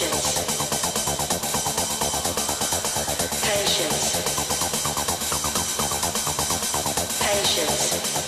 Patience. Patience. Patience.